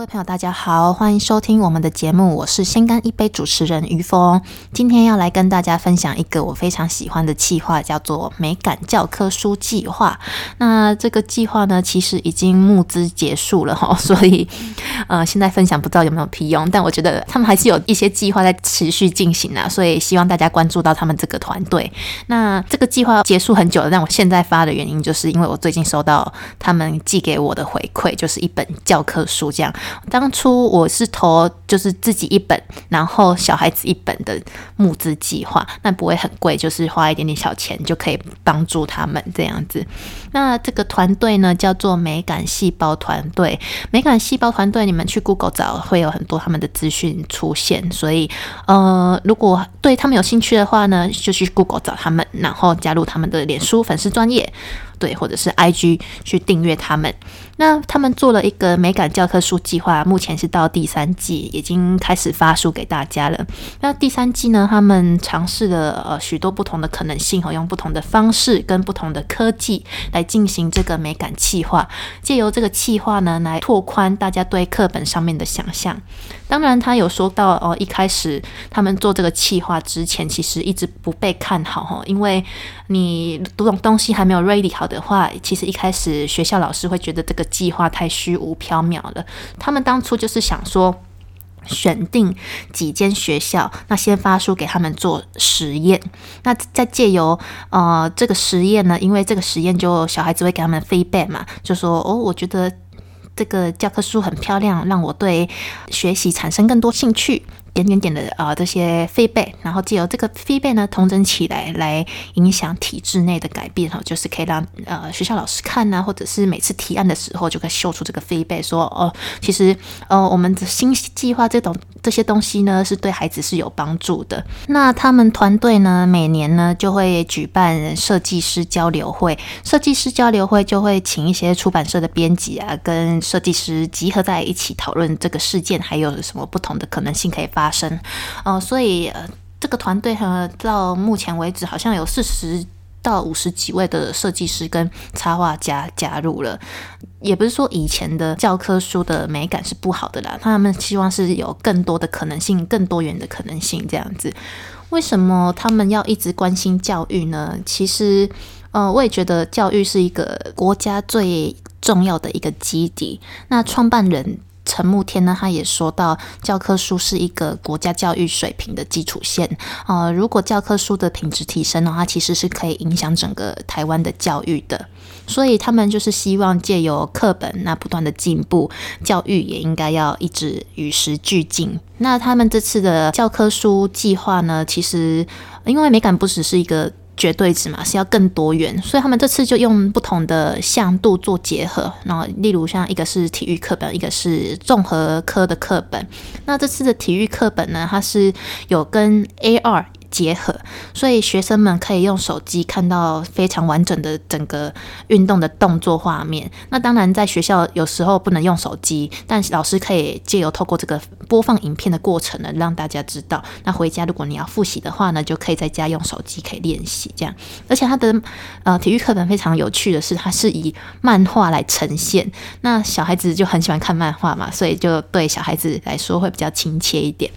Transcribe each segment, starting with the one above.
各位朋友，大家好，欢迎收听我们的节目，我是先干一杯主持人于峰。今天要来跟大家分享一个我非常喜欢的计划，叫做美感教科书计划。那这个计划呢，其实已经募资结束了哈，所以呃，现在分享不知道有没有屁用，但我觉得他们还是有一些计划在持续进行啊，所以希望大家关注到他们这个团队。那这个计划结束很久了，但我现在发的原因，就是因为我最近收到他们寄给我的回馈，就是一本教科书这样。当初我是投就是自己一本，然后小孩子一本的募资计划，那不会很贵，就是花一点点小钱就可以帮助他们这样子。那这个团队呢叫做美感细胞团队，美感细胞团队你们去 Google 找会有很多他们的资讯出现，所以呃如果对他们有兴趣的话呢，就去 Google 找他们，然后加入他们的脸书粉丝专业。对，或者是 IG 去订阅他们。那他们做了一个美感教科书计划，目前是到第三季，已经开始发书给大家了。那第三季呢，他们尝试了呃许多不同的可能性，和用不同的方式跟不同的科技来进行这个美感计划，借由这个计划呢，来拓宽大家对课本上面的想象。当然，他有说到哦，一开始他们做这个计划之前，其实一直不被看好哈，因为你读懂东西还没有 ready 好。的话，其实一开始学校老师会觉得这个计划太虚无缥缈了。他们当初就是想说，选定几间学校，那先发书给他们做实验。那再借由呃这个实验呢，因为这个实验就小孩子会给他们 feedback 嘛，就说哦，我觉得这个教科书很漂亮，让我对学习产生更多兴趣。点点点的啊，这些飞背然后借由这个飞背呢，同整起来来影响体制内的改变哈，就是可以让呃学校老师看呐，或者是每次提案的时候就可以秀出这个飞背说哦，其实呃我们的新计划这种这些东西呢，是对孩子是有帮助的。那他们团队呢，每年呢就会举办设计师交流会，设计师交流会就会请一些出版社的编辑啊，跟设计师集合在一起讨论这个事件，还有什么不同的可能性可以发。生，哦，所以，这个团队哈，到目前为止好像有四十到五十几位的设计师跟插画家加入了。也不是说以前的教科书的美感是不好的啦，他们希望是有更多的可能性，更多元的可能性这样子。为什么他们要一直关心教育呢？其实，呃，我也觉得教育是一个国家最重要的一个基底。那创办人。陈慕天呢，他也说到，教科书是一个国家教育水平的基础线。呃，如果教科书的品质提升的话，其实是可以影响整个台湾的教育的。所以他们就是希望借由课本那不断的进步，教育也应该要一直与时俱进。那他们这次的教科书计划呢，其实因为美感不只是一个。绝对值嘛是要更多元，所以他们这次就用不同的向度做结合，然后例如像一个是体育课本，一个是综合科的课本。那这次的体育课本呢，它是有跟 AR。结合，所以学生们可以用手机看到非常完整的整个运动的动作画面。那当然，在学校有时候不能用手机，但老师可以借由透过这个播放影片的过程呢，让大家知道。那回家如果你要复习的话呢，就可以在家用手机可以练习这样。而且它的呃体育课本非常有趣的是，它是以漫画来呈现。那小孩子就很喜欢看漫画嘛，所以就对小孩子来说会比较亲切一点。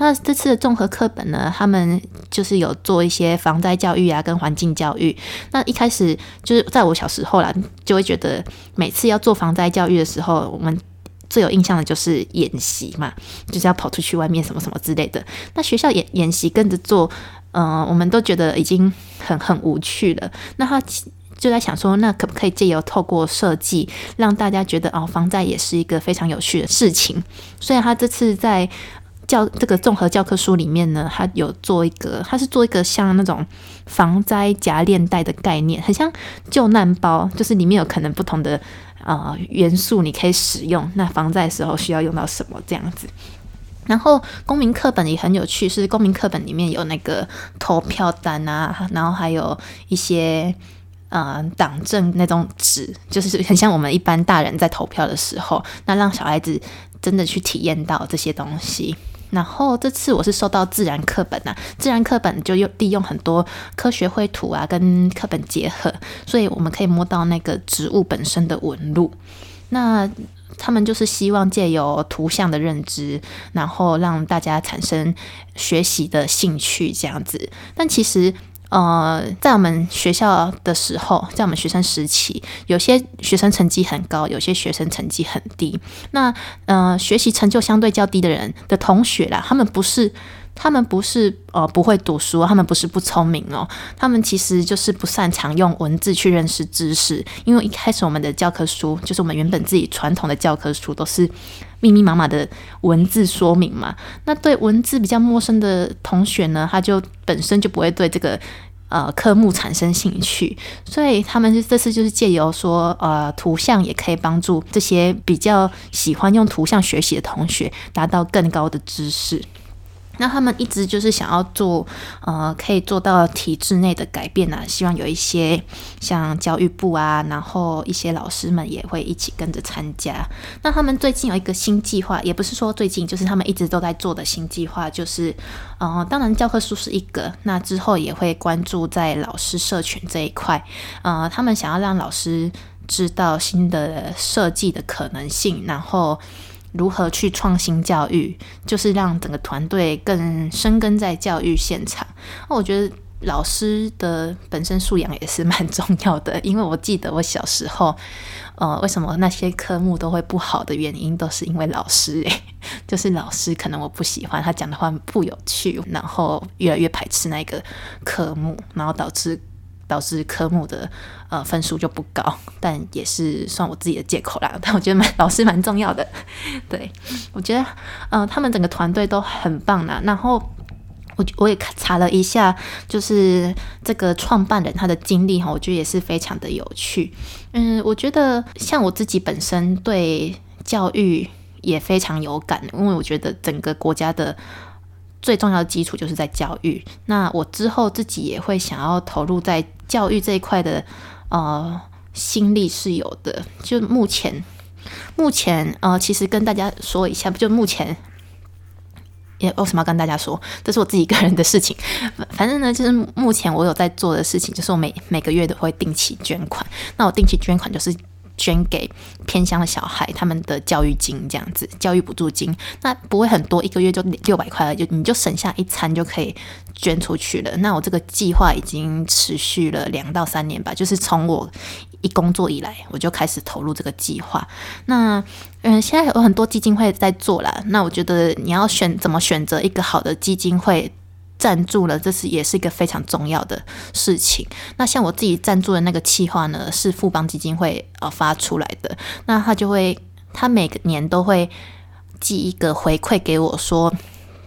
那这次的综合课本呢，他们就是有做一些防灾教育啊，跟环境教育。那一开始就是在我小时候啦，就会觉得每次要做防灾教育的时候，我们最有印象的就是演习嘛，就是要跑出去外面什么什么之类的。那学校演演习跟着做，嗯，我们都觉得已经很很无趣了。那他就在想说，那可不可以借由透过设计，让大家觉得哦，防灾也是一个非常有趣的事情。所以他这次在。教这个综合教科书里面呢，它有做一个，它是做一个像那种防灾夹链袋的概念，很像救难包，就是里面有可能不同的呃元素你可以使用。那防灾的时候需要用到什么这样子？然后公民课本也很有趣，是公民课本里面有那个投票单啊，然后还有一些呃党政那种纸，就是很像我们一般大人在投票的时候，那让小孩子真的去体验到这些东西。然后这次我是收到自然课本呐，自然课本就用利用很多科学绘图啊，跟课本结合，所以我们可以摸到那个植物本身的纹路。那他们就是希望借由图像的认知，然后让大家产生学习的兴趣这样子。但其实。呃，在我们学校的时候，在我们学生时期，有些学生成绩很高，有些学生成绩很低。那呃，学习成就相对较低的人的同学啦，他们不是，他们不是呃不会读书，他们不是不聪明哦，他们其实就是不擅长用文字去认识知识。因为一开始我们的教科书，就是我们原本自己传统的教科书，都是密密麻麻的文字说明嘛。那对文字比较陌生的同学呢，他就本身就不会对这个。呃，科目产生兴趣，所以他们这次就是借由说，呃，图像也可以帮助这些比较喜欢用图像学习的同学达到更高的知识。那他们一直就是想要做，呃，可以做到体制内的改变啊，希望有一些像教育部啊，然后一些老师们也会一起跟着参加。那他们最近有一个新计划，也不是说最近，就是他们一直都在做的新计划，就是，呃，当然教科书是一个，那之后也会关注在老师社群这一块，呃，他们想要让老师知道新的设计的可能性，然后。如何去创新教育，就是让整个团队更深耕在教育现场。那我觉得老师的本身素养也是蛮重要的，因为我记得我小时候，呃，为什么那些科目都会不好的原因，都是因为老师诶，就是老师可能我不喜欢他讲的话不有趣，然后越来越排斥那个科目，然后导致。导致科目的呃分数就不高，但也是算我自己的借口啦。但我觉得蛮老师蛮重要的，对我觉得呃他们整个团队都很棒啦。然后我我也查了一下，就是这个创办人他的经历哈，我觉得也是非常的有趣。嗯，我觉得像我自己本身对教育也非常有感，因为我觉得整个国家的。最重要的基础就是在教育。那我之后自己也会想要投入在教育这一块的呃心力是有的。就目前，目前呃，其实跟大家说一下，就目前也为什么要跟大家说？这是我自己个人的事情。反正呢，就是目前我有在做的事情，就是我每每个月都会定期捐款。那我定期捐款就是。捐给偏乡的小孩，他们的教育金这样子，教育补助金，那不会很多，一个月就六百块了，就你就省下一餐就可以捐出去了。那我这个计划已经持续了两到三年吧，就是从我一工作以来，我就开始投入这个计划。那嗯，现在有很多基金会在做了，那我觉得你要选怎么选择一个好的基金会。赞助了，这是也是一个非常重要的事情。那像我自己赞助的那个企划呢，是富邦基金会呃发出来的，那他就会，他每个年都会寄一个回馈给我说。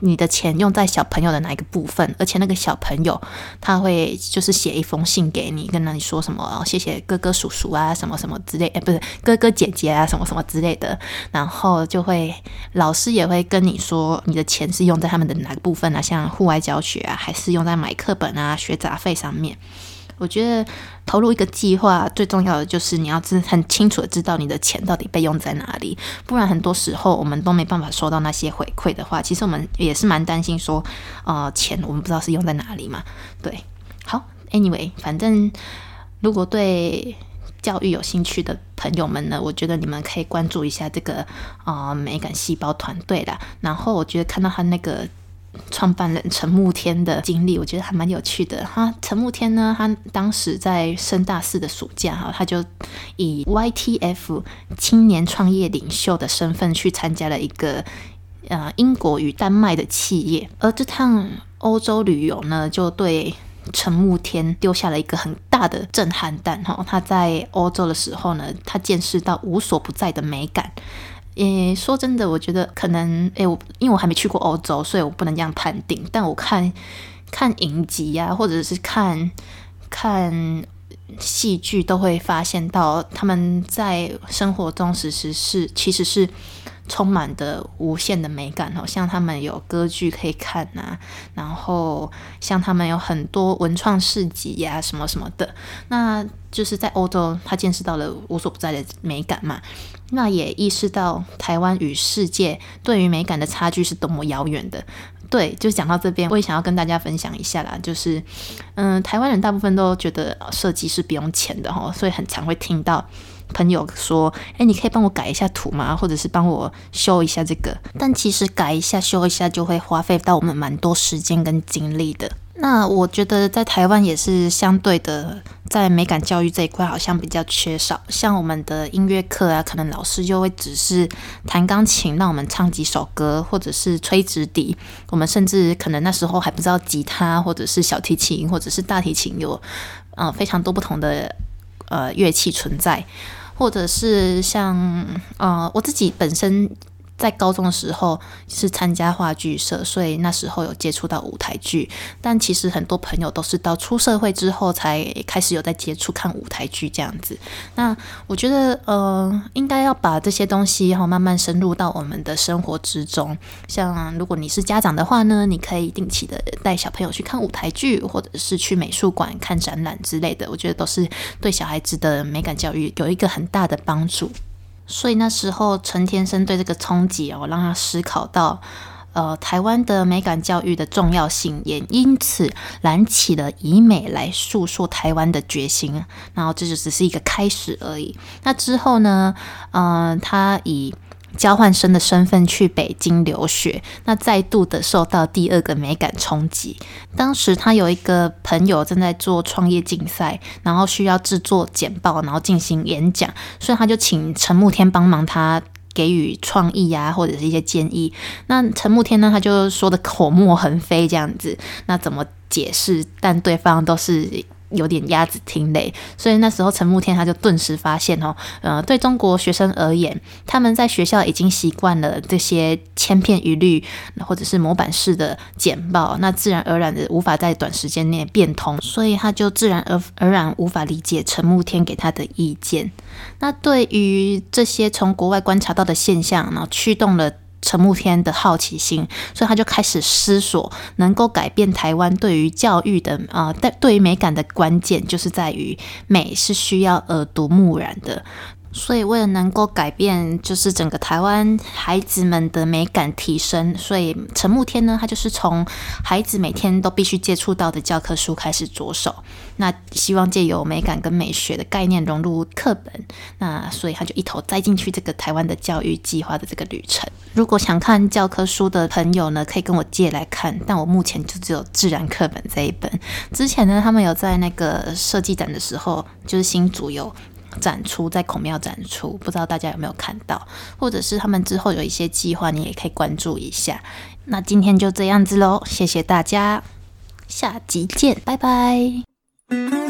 你的钱用在小朋友的哪一个部分？而且那个小朋友他会就是写一封信给你，跟那你说什么？谢谢哥哥叔叔啊，什么什么之类，哎，不是哥哥姐姐啊，什么什么之类的。然后就会老师也会跟你说，你的钱是用在他们的哪个部分啊？像户外教学啊，还是用在买课本啊、学杂费上面？我觉得投入一个计划最重要的就是你要知很清楚的知道你的钱到底被用在哪里，不然很多时候我们都没办法收到那些回馈的话，其实我们也是蛮担心说，呃，钱我们不知道是用在哪里嘛。对，好，Anyway，反正如果对教育有兴趣的朋友们呢，我觉得你们可以关注一下这个呃美感细胞团队啦。然后我觉得看到他那个。创办人陈慕天的经历，我觉得还蛮有趣的。他陈慕天呢，他当时在升大四的暑假哈，他就以 YTF 青年创业领袖的身份去参加了一个呃英国与丹麦的企业，而这趟欧洲旅游呢，就对陈慕天丢下了一个很大的震撼弹哈。他在欧洲的时候呢，他见识到无所不在的美感。诶，说真的，我觉得可能诶，我因为我还没去过欧洲，所以我不能这样判定。但我看看影集呀，或者是看看戏剧，都会发现到他们在生活中其实是其实是。充满的无限的美感哦，像他们有歌剧可以看呐，然后像他们有很多文创市集呀，什么什么的，那就是在欧洲，他见识到了无所不在的美感嘛，那也意识到台湾与世界对于美感的差距是多么遥远的。对，就讲到这边，我也想要跟大家分享一下啦，就是嗯，台湾人大部分都觉得设计是不用钱的哈，所以很常会听到。朋友说：“哎，你可以帮我改一下图吗？或者是帮我修一下这个？”但其实改一下、修一下就会花费到我们蛮多时间跟精力的。那我觉得在台湾也是相对的，在美感教育这一块好像比较缺少。像我们的音乐课啊，可能老师就会只是弹钢琴，让我们唱几首歌，或者是吹直笛。我们甚至可能那时候还不知道吉他，或者是小提琴，或者是大提琴有呃非常多不同的呃乐器存在，或者是像呃我自己本身。在高中的时候是参加话剧社，所以那时候有接触到舞台剧。但其实很多朋友都是到出社会之后才开始有在接触看舞台剧这样子。那我觉得，呃，应该要把这些东西哈慢慢深入到我们的生活之中。像如果你是家长的话呢，你可以定期的带小朋友去看舞台剧，或者是去美术馆看展览之类的。我觉得都是对小孩子的美感教育有一个很大的帮助。所以那时候陈天生对这个冲击哦，让他思考到，呃，台湾的美感教育的重要性，也因此燃起了以美来诉说台湾的决心。然后这就只是一个开始而已。那之后呢，嗯，他以。交换生的身份去北京留学，那再度的受到第二个美感冲击。当时他有一个朋友正在做创业竞赛，然后需要制作简报，然后进行演讲，所以他就请陈慕天帮忙他给予创意啊，或者是一些建议。那陈慕天呢，他就说的口沫横飞这样子，那怎么解释？但对方都是。有点鸭子听雷，所以那时候陈慕天他就顿时发现哦，呃，对中国学生而言，他们在学校已经习惯了这些千篇一律或者是模板式的简报，那自然而然的无法在短时间内变通，所以他就自然而而然无法理解陈慕天给他的意见。那对于这些从国外观察到的现象，然后驱动了。陈慕天的好奇心，所以他就开始思索，能够改变台湾对于教育的啊，对对于美感的关键，就是在于美是需要耳濡目染的。所以，为了能够改变，就是整个台湾孩子们的美感提升，所以陈慕天呢，他就是从孩子每天都必须接触到的教科书开始着手。那希望借由美感跟美学的概念融入课本，那所以他就一头栽进去这个台湾的教育计划的这个旅程。如果想看教科书的朋友呢，可以跟我借来看，但我目前就只有自然课本这一本。之前呢，他们有在那个设计展的时候，就是新组有。展出在孔庙展出，不知道大家有没有看到，或者是他们之后有一些计划，你也可以关注一下。那今天就这样子喽，谢谢大家，下集见，拜拜。